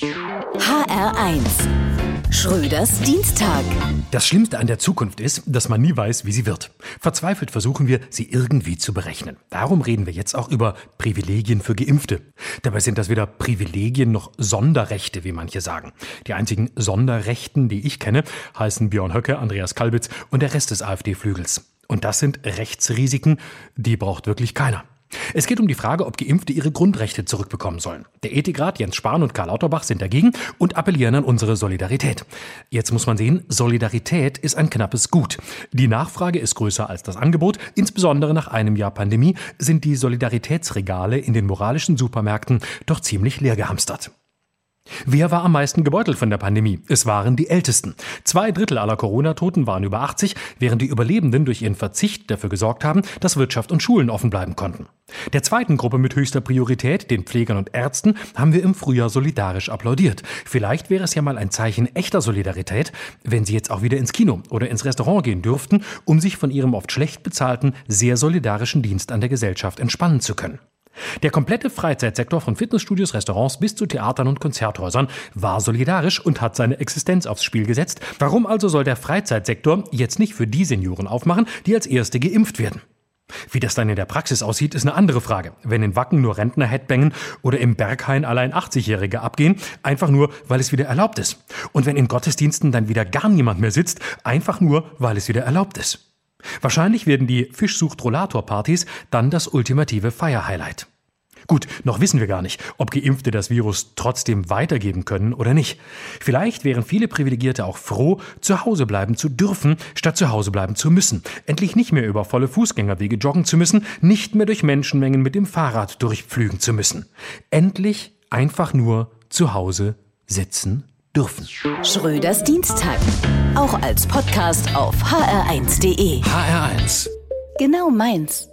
HR1 Schröders Dienstag. Das Schlimmste an der Zukunft ist, dass man nie weiß, wie sie wird. Verzweifelt versuchen wir, sie irgendwie zu berechnen. Darum reden wir jetzt auch über Privilegien für Geimpfte. Dabei sind das weder Privilegien noch Sonderrechte, wie manche sagen. Die einzigen Sonderrechten, die ich kenne, heißen Björn Höcke, Andreas Kalbitz und der Rest des AfD-Flügels. Und das sind Rechtsrisiken, die braucht wirklich keiner. Es geht um die Frage, ob Geimpfte ihre Grundrechte zurückbekommen sollen. Der Ethikrat Jens Spahn und Karl Lauterbach sind dagegen und appellieren an unsere Solidarität. Jetzt muss man sehen, Solidarität ist ein knappes Gut. Die Nachfrage ist größer als das Angebot. Insbesondere nach einem Jahr Pandemie sind die Solidaritätsregale in den moralischen Supermärkten doch ziemlich leer gehamstert. Wer war am meisten gebeutelt von der Pandemie? Es waren die Ältesten. Zwei Drittel aller Corona-Toten waren über 80, während die Überlebenden durch ihren Verzicht dafür gesorgt haben, dass Wirtschaft und Schulen offen bleiben konnten. Der zweiten Gruppe mit höchster Priorität, den Pflegern und Ärzten, haben wir im Frühjahr solidarisch applaudiert. Vielleicht wäre es ja mal ein Zeichen echter Solidarität, wenn sie jetzt auch wieder ins Kino oder ins Restaurant gehen dürften, um sich von ihrem oft schlecht bezahlten, sehr solidarischen Dienst an der Gesellschaft entspannen zu können. Der komplette Freizeitsektor von Fitnessstudios, Restaurants bis zu Theatern und Konzerthäusern war solidarisch und hat seine Existenz aufs Spiel gesetzt. Warum also soll der Freizeitsektor jetzt nicht für die Senioren aufmachen, die als erste geimpft werden? Wie das dann in der Praxis aussieht, ist eine andere Frage. Wenn in Wacken nur Rentner headbangen oder im Berghain allein 80-Jährige abgehen, einfach nur, weil es wieder erlaubt ist. Und wenn in Gottesdiensten dann wieder gar niemand mehr sitzt, einfach nur, weil es wieder erlaubt ist. Wahrscheinlich werden die Fischsucht-Rollator-Partys dann das ultimative Feier-Highlight. Gut, noch wissen wir gar nicht, ob Geimpfte das Virus trotzdem weitergeben können oder nicht. Vielleicht wären viele Privilegierte auch froh, zu Hause bleiben zu dürfen, statt zu Hause bleiben zu müssen. Endlich nicht mehr über volle Fußgängerwege joggen zu müssen, nicht mehr durch Menschenmengen mit dem Fahrrad durchpflügen zu müssen. Endlich einfach nur zu Hause sitzen dürfen. Schröders Dienstag. Auch als Podcast auf hr1.de. HR1. Genau meins.